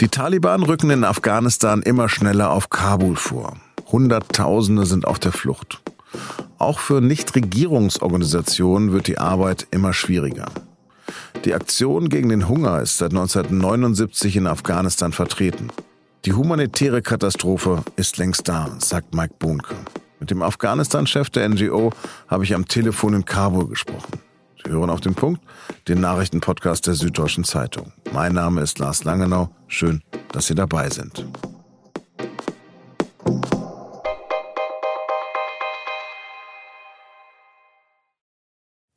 Die Taliban rücken in Afghanistan immer schneller auf Kabul vor. Hunderttausende sind auf der Flucht. Auch für Nichtregierungsorganisationen wird die Arbeit immer schwieriger. Die Aktion gegen den Hunger ist seit 1979 in Afghanistan vertreten. Die humanitäre Katastrophe ist längst da, sagt Mike Bohnke. Mit dem Afghanistan-Chef der NGO habe ich am Telefon in Kabul gesprochen. Sie hören auf den Punkt, den Nachrichtenpodcast der Süddeutschen Zeitung. Mein Name ist Lars Langenau. Schön, dass Sie dabei sind.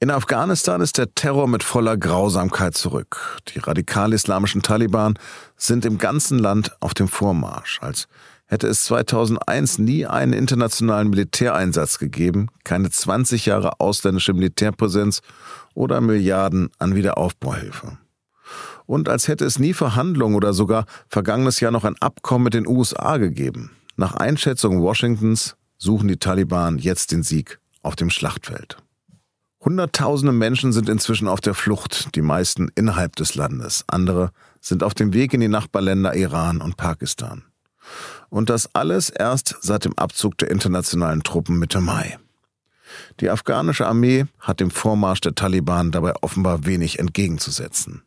In Afghanistan ist der Terror mit voller Grausamkeit zurück. Die radikal-islamischen Taliban sind im ganzen Land auf dem Vormarsch. Als hätte es 2001 nie einen internationalen Militäreinsatz gegeben, keine 20 Jahre ausländische Militärpräsenz oder Milliarden an Wiederaufbauhilfe. Und als hätte es nie Verhandlungen oder sogar vergangenes Jahr noch ein Abkommen mit den USA gegeben. Nach Einschätzung Washingtons suchen die Taliban jetzt den Sieg auf dem Schlachtfeld. Hunderttausende Menschen sind inzwischen auf der Flucht, die meisten innerhalb des Landes. Andere sind auf dem Weg in die Nachbarländer Iran und Pakistan. Und das alles erst seit dem Abzug der internationalen Truppen Mitte Mai. Die afghanische Armee hat dem Vormarsch der Taliban dabei offenbar wenig entgegenzusetzen.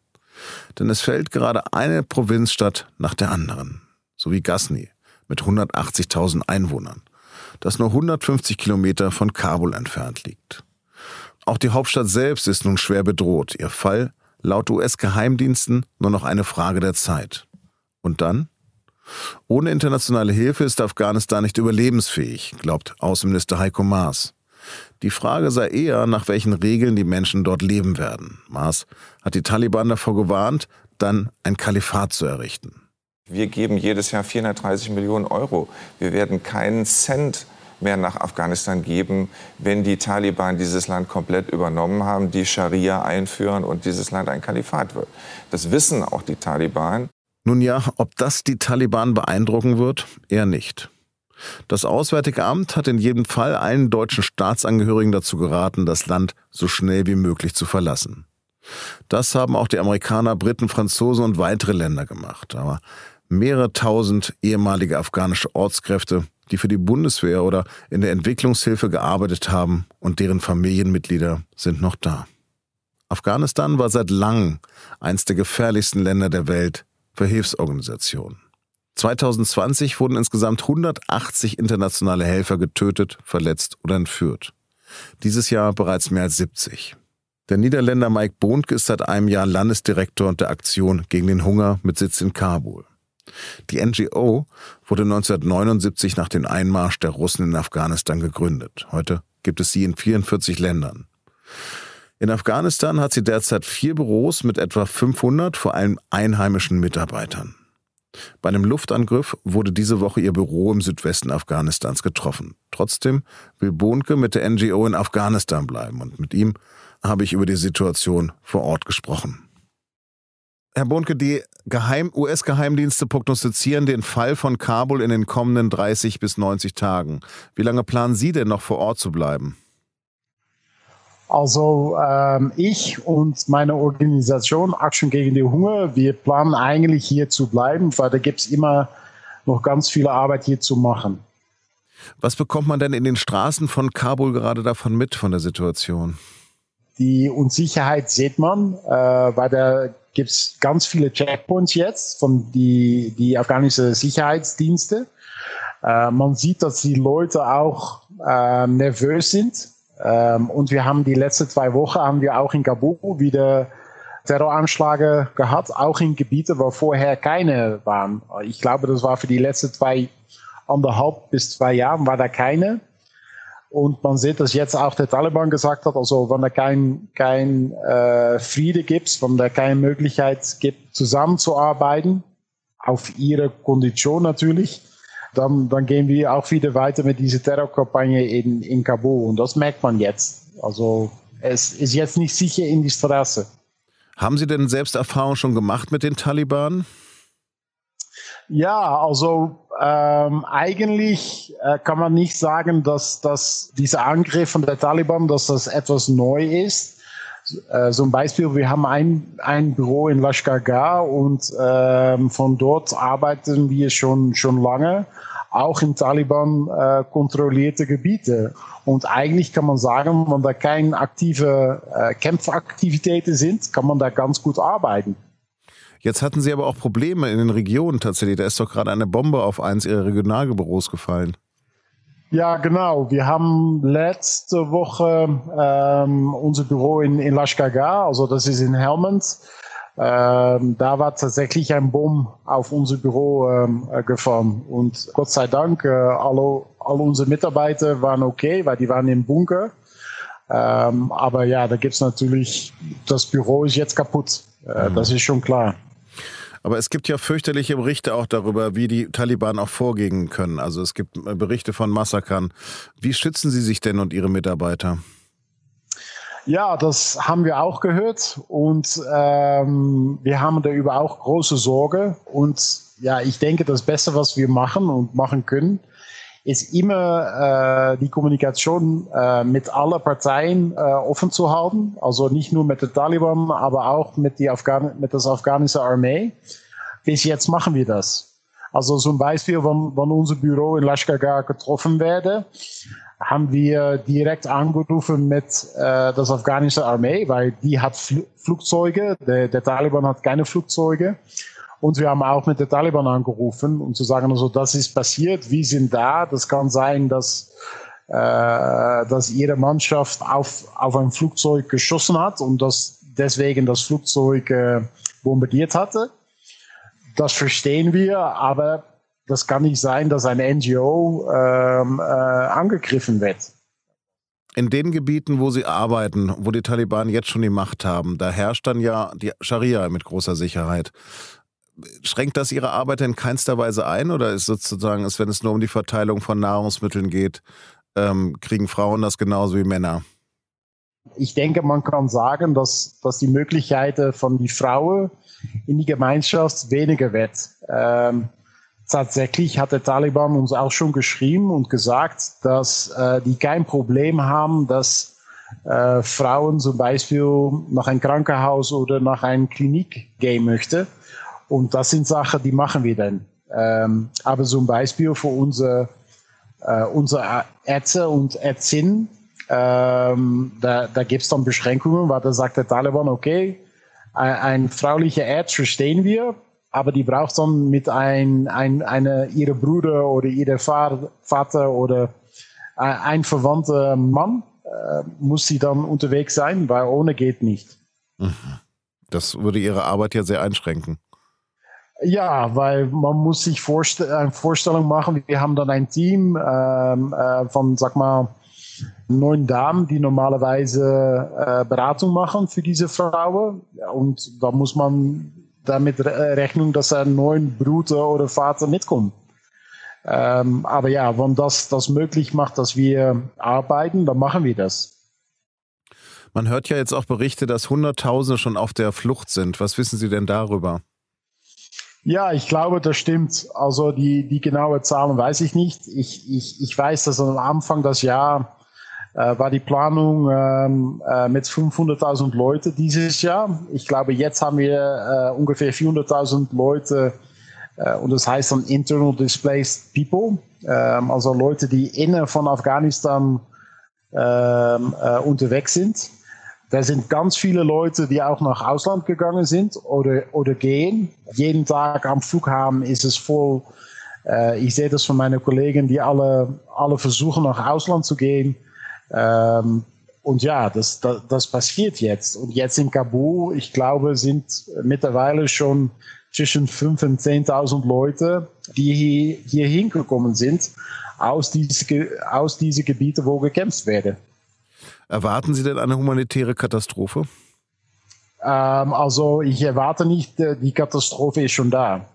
Denn es fällt gerade eine Provinzstadt nach der anderen, so wie Ghazni mit 180.000 Einwohnern, das nur 150 Kilometer von Kabul entfernt liegt. Auch die Hauptstadt selbst ist nun schwer bedroht. Ihr Fall laut US-Geheimdiensten nur noch eine Frage der Zeit. Und dann? Ohne internationale Hilfe ist Afghanistan nicht überlebensfähig, glaubt Außenminister Heiko Maas. Die Frage sei eher, nach welchen Regeln die Menschen dort leben werden. Maas hat die Taliban davor gewarnt, dann ein Kalifat zu errichten. Wir geben jedes Jahr 430 Millionen Euro. Wir werden keinen Cent mehr nach Afghanistan geben, wenn die Taliban dieses Land komplett übernommen haben, die Scharia einführen und dieses Land ein Kalifat wird. Das wissen auch die Taliban. Nun ja, ob das die Taliban beeindrucken wird, eher nicht. Das Auswärtige Amt hat in jedem Fall allen deutschen Staatsangehörigen dazu geraten, das Land so schnell wie möglich zu verlassen. Das haben auch die Amerikaner, Briten, Franzosen und weitere Länder gemacht. Aber mehrere tausend ehemalige afghanische Ortskräfte die für die Bundeswehr oder in der Entwicklungshilfe gearbeitet haben und deren Familienmitglieder sind noch da. Afghanistan war seit langem eins der gefährlichsten Länder der Welt für Hilfsorganisationen. 2020 wurden insgesamt 180 internationale Helfer getötet, verletzt oder entführt. Dieses Jahr bereits mehr als 70. Der Niederländer Mike Bohnke ist seit einem Jahr Landesdirektor der Aktion gegen den Hunger mit Sitz in Kabul. Die NGO wurde 1979 nach dem Einmarsch der Russen in Afghanistan gegründet. Heute gibt es sie in 44 Ländern. In Afghanistan hat sie derzeit vier Büros mit etwa 500 vor allem einheimischen Mitarbeitern. Bei einem Luftangriff wurde diese Woche ihr Büro im Südwesten Afghanistans getroffen. Trotzdem will Bohnke mit der NGO in Afghanistan bleiben und mit ihm habe ich über die Situation vor Ort gesprochen. Herr Bohnke, die US-Geheimdienste prognostizieren den Fall von Kabul in den kommenden 30 bis 90 Tagen. Wie lange planen Sie denn noch vor Ort zu bleiben? Also ähm, ich und meine Organisation Action gegen den Hunger, wir planen eigentlich hier zu bleiben, weil da gibt es immer noch ganz viel Arbeit hier zu machen. Was bekommt man denn in den Straßen von Kabul gerade davon mit, von der Situation? Die Unsicherheit sieht man, äh, weil der gibt es ganz viele Checkpoints jetzt von die, die afghanischen Sicherheitsdienste. Äh, man sieht, dass die Leute auch äh, nervös sind. Ähm, und wir haben die letzten zwei Wochen haben wir auch in Kabul wieder Terroranschläge gehabt, auch in Gebieten, wo vorher keine waren. Ich glaube, das war für die letzten zwei anderthalb bis zwei Jahre war da keine. Und man sieht, dass jetzt auch der Taliban gesagt hat, also wenn da kein, kein äh, Friede gibt, wenn da keine Möglichkeit gibt, zusammenzuarbeiten, auf ihre Kondition natürlich, dann, dann gehen wir auch wieder weiter mit dieser Terrorkampagne in, in Kabul. Und das merkt man jetzt. Also es ist jetzt nicht sicher in die Straße. Haben Sie denn selbst Erfahrung schon gemacht mit den Taliban? Ja, also ähm, eigentlich äh, kann man nicht sagen, dass, dass dieser Angriff von der Taliban, dass das etwas neu ist. Äh, zum Beispiel, wir haben ein, ein Büro in Lashkar und ähm, von dort arbeiten wir schon, schon lange, auch in Taliban äh, kontrollierte Gebiete. Und eigentlich kann man sagen, wenn da keine aktive äh, Kämpfaktivitäten sind, kann man da ganz gut arbeiten. Jetzt hatten Sie aber auch Probleme in den Regionen tatsächlich. Da ist doch gerade eine Bombe auf eins Ihrer Regionalbüros gefallen. Ja, genau. Wir haben letzte Woche ähm, unser Büro in, in Lashkaga, also das ist in Helmand. Ähm, da war tatsächlich ein Bomb auf unser Büro ähm, äh, gefahren. Und Gott sei Dank, äh, alle, alle unsere Mitarbeiter waren okay, weil die waren im Bunker. Ähm, aber ja, da gibt's natürlich, das Büro ist jetzt kaputt. Äh, mhm. Das ist schon klar. Aber es gibt ja fürchterliche Berichte auch darüber, wie die Taliban auch vorgehen können. Also es gibt äh, Berichte von Massakern. Wie schützen Sie sich denn und Ihre Mitarbeiter? Ja, das haben wir auch gehört und ähm, wir haben darüber auch große Sorge. Und ja, ich denke, das Beste, was wir machen und machen können, ist immer äh, die Kommunikation äh, mit allen Parteien äh, offen zu halten. Also nicht nur mit den Taliban, aber auch mit, die Afghan mit der afghanischen Armee. Bis jetzt machen wir das. Also zum Beispiel, wenn, wenn unser Büro in Lashkar getroffen werde, haben wir direkt angerufen mit äh, der afghanischen Armee, weil die hat Fl Flugzeuge, der, der Taliban hat keine Flugzeuge. Und wir haben auch mit den Taliban angerufen, um zu sagen, also das ist passiert, wir sind da. Das kann sein, dass, äh, dass ihre Mannschaft auf, auf ein Flugzeug geschossen hat und dass deswegen das Flugzeug äh, bombardiert hatte. Das verstehen wir, aber das kann nicht sein, dass ein NGO ähm, äh, angegriffen wird. In den Gebieten, wo Sie arbeiten, wo die Taliban jetzt schon die Macht haben, da herrscht dann ja die Scharia mit großer Sicherheit schränkt das Ihre Arbeit in keinster Weise ein oder ist sozusagen, wenn es nur um die Verteilung von Nahrungsmitteln geht, ähm, kriegen Frauen das genauso wie Männer? Ich denke, man kann sagen, dass, dass die Möglichkeiten von die Frauen in die Gemeinschaft weniger wird. Ähm, tatsächlich hat der Taliban uns auch schon geschrieben und gesagt, dass äh, die kein Problem haben, dass äh, Frauen zum Beispiel nach ein Krankenhaus oder nach einer Klinik gehen möchten und das sind Sachen, die machen wir dann. Ähm, aber zum Beispiel für unsere, äh, unsere Ärzte und Ärztinnen, ähm, da, da gibt es dann Beschränkungen, weil da sagt der Taliban, okay, ein, ein fraulicher Arzt verstehen wir, aber die braucht dann mit ein, ein, eine, ihre Bruder oder ihre Vater oder ein verwandter Mann, äh, muss sie dann unterwegs sein, weil ohne geht nicht. Mhm. Das würde ihre Arbeit ja sehr einschränken. Ja, weil man muss sich vorst eine Vorstellung machen. Wir haben dann ein Team ähm, äh, von, sag mal, neun Damen, die normalerweise äh, Beratung machen für diese Frauen. Und da muss man damit rechnen, dass ein neun Bruder oder Vater mitkommt. Ähm, aber ja, wenn das das möglich macht, dass wir arbeiten, dann machen wir das. Man hört ja jetzt auch Berichte, dass Hunderttausende schon auf der Flucht sind. Was wissen Sie denn darüber? Ja, ich glaube, das stimmt. Also die, die genaue Zahlen weiß ich nicht. Ich, ich, ich weiß, dass am Anfang des Jahres äh, war die Planung ähm, äh, mit 500.000 Leute dieses Jahr. Ich glaube, jetzt haben wir äh, ungefähr 400.000 Leute äh, und das heißt dann Internal Displaced People, ähm, also Leute, die innen von Afghanistan ähm, äh, unterwegs sind. Da sind ganz viele Leute, die auch nach Ausland gegangen sind oder, oder gehen. Jeden Tag am Flughafen ist es voll. Äh, ich sehe das von meinen Kollegen, die alle, alle versuchen, nach Ausland zu gehen. Ähm, und ja, das, das, das passiert jetzt. Und jetzt in Kabul, ich glaube, sind mittlerweile schon zwischen 5.000 und 10.000 Leute, die hier, hier hingekommen sind, aus diesen aus diese Gebieten, wo gekämpft werden. Erwarten Sie denn eine humanitäre Katastrophe? Ähm, also ich erwarte nicht, äh, die Katastrophe ist schon da.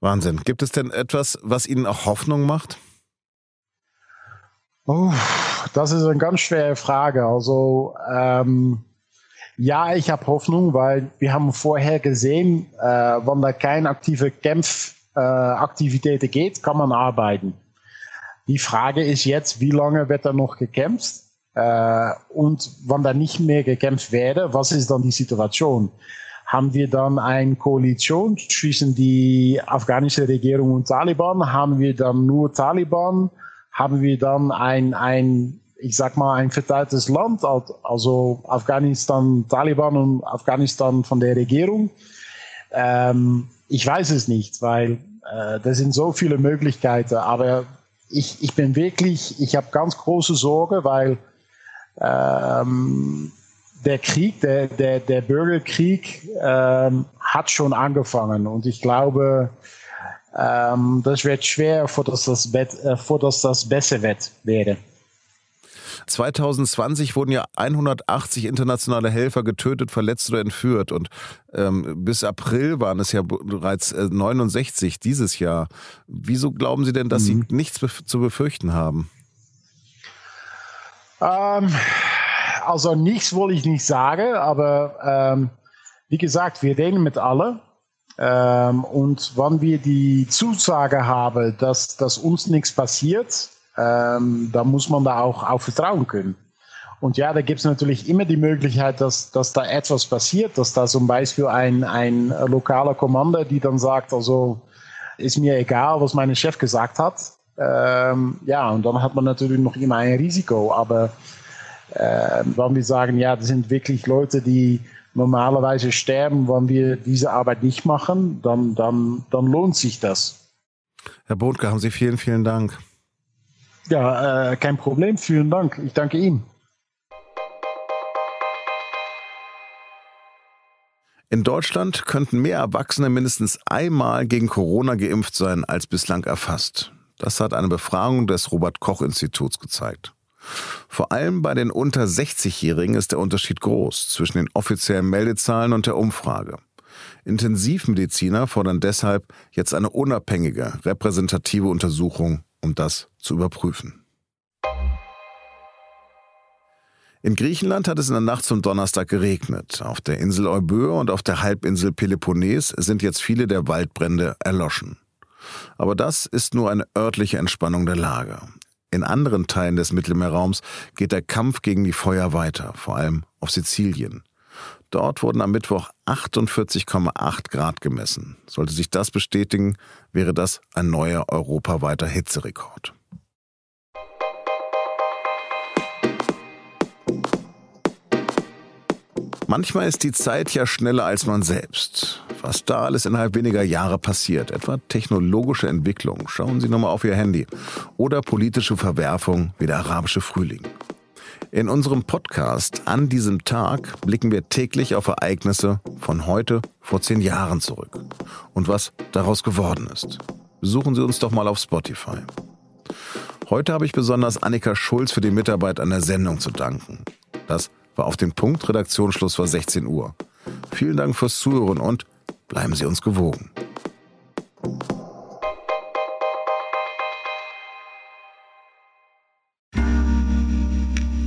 Wahnsinn. Gibt es denn etwas, was Ihnen auch Hoffnung macht? Oh, das ist eine ganz schwere Frage. Also ähm, ja, ich habe Hoffnung, weil wir haben vorher gesehen, äh, wenn da keine aktive Kämpfaktivität äh, geht, kann man arbeiten. Die Frage ist jetzt, wie lange wird da noch gekämpft? Äh, und wenn da nicht mehr gekämpft werde, was ist dann die Situation? Haben wir dann eine Koalition zwischen die afghanische Regierung und Taliban? Haben wir dann nur Taliban? Haben wir dann ein, ein ich sag mal, ein verteiltes Land, also Afghanistan, Taliban und Afghanistan von der Regierung? Ähm, ich weiß es nicht, weil äh, das sind so viele Möglichkeiten, aber ich, ich bin wirklich, ich habe ganz große Sorge, weil ähm, der Krieg, der, der, der Bürgerkrieg ähm, hat schon angefangen und ich glaube, ähm, das wird schwer, vor dass das, Bet, äh, vor dass das besser wird, wäre. 2020 wurden ja 180 internationale Helfer getötet, verletzt oder entführt. Und ähm, bis April waren es ja bereits äh, 69 dieses Jahr. Wieso glauben Sie denn, dass mhm. Sie nichts bef zu befürchten haben? Ähm, also nichts wollte ich nicht sagen, aber ähm, wie gesagt, wir reden mit allen. Ähm, und wenn wir die Zusage haben, dass, dass uns nichts passiert, ähm, da muss man da auch auf vertrauen können. Und ja, da gibt es natürlich immer die Möglichkeit, dass, dass da etwas passiert, dass da zum Beispiel ein, ein lokaler Kommando, die dann sagt, also ist mir egal, was mein Chef gesagt hat. Ähm, ja, und dann hat man natürlich noch immer ein Risiko. Aber äh, wenn wir sagen, ja, das sind wirklich Leute, die normalerweise sterben, wenn wir diese Arbeit nicht machen, dann, dann, dann lohnt sich das. Herr Bodke, haben Sie vielen, vielen Dank. Ja, äh, kein Problem. Vielen Dank. Ich danke Ihnen. In Deutschland könnten mehr Erwachsene mindestens einmal gegen Corona geimpft sein als bislang erfasst. Das hat eine Befragung des Robert Koch Instituts gezeigt. Vor allem bei den unter 60-Jährigen ist der Unterschied groß zwischen den offiziellen Meldezahlen und der Umfrage. Intensivmediziner fordern deshalb jetzt eine unabhängige, repräsentative Untersuchung um das zu überprüfen. In Griechenland hat es in der Nacht zum Donnerstag geregnet. Auf der Insel Euböa und auf der Halbinsel Peloponnes sind jetzt viele der Waldbrände erloschen. Aber das ist nur eine örtliche Entspannung der Lage. In anderen Teilen des Mittelmeerraums geht der Kampf gegen die Feuer weiter, vor allem auf Sizilien. Dort wurden am Mittwoch 48,8 Grad gemessen. Sollte sich das bestätigen, wäre das ein neuer europaweiter Hitzerekord. Manchmal ist die Zeit ja schneller als man selbst. Was da alles innerhalb weniger Jahre passiert, etwa technologische Entwicklung, schauen Sie nochmal auf Ihr Handy, oder politische Verwerfung wie der arabische Frühling. In unserem Podcast an diesem Tag blicken wir täglich auf Ereignisse von heute vor zehn Jahren zurück und was daraus geworden ist. Besuchen Sie uns doch mal auf Spotify. Heute habe ich besonders Annika Schulz für die Mitarbeit an der Sendung zu danken. Das war auf den Punkt, Redaktionsschluss war 16 Uhr. Vielen Dank fürs Zuhören und bleiben Sie uns gewogen.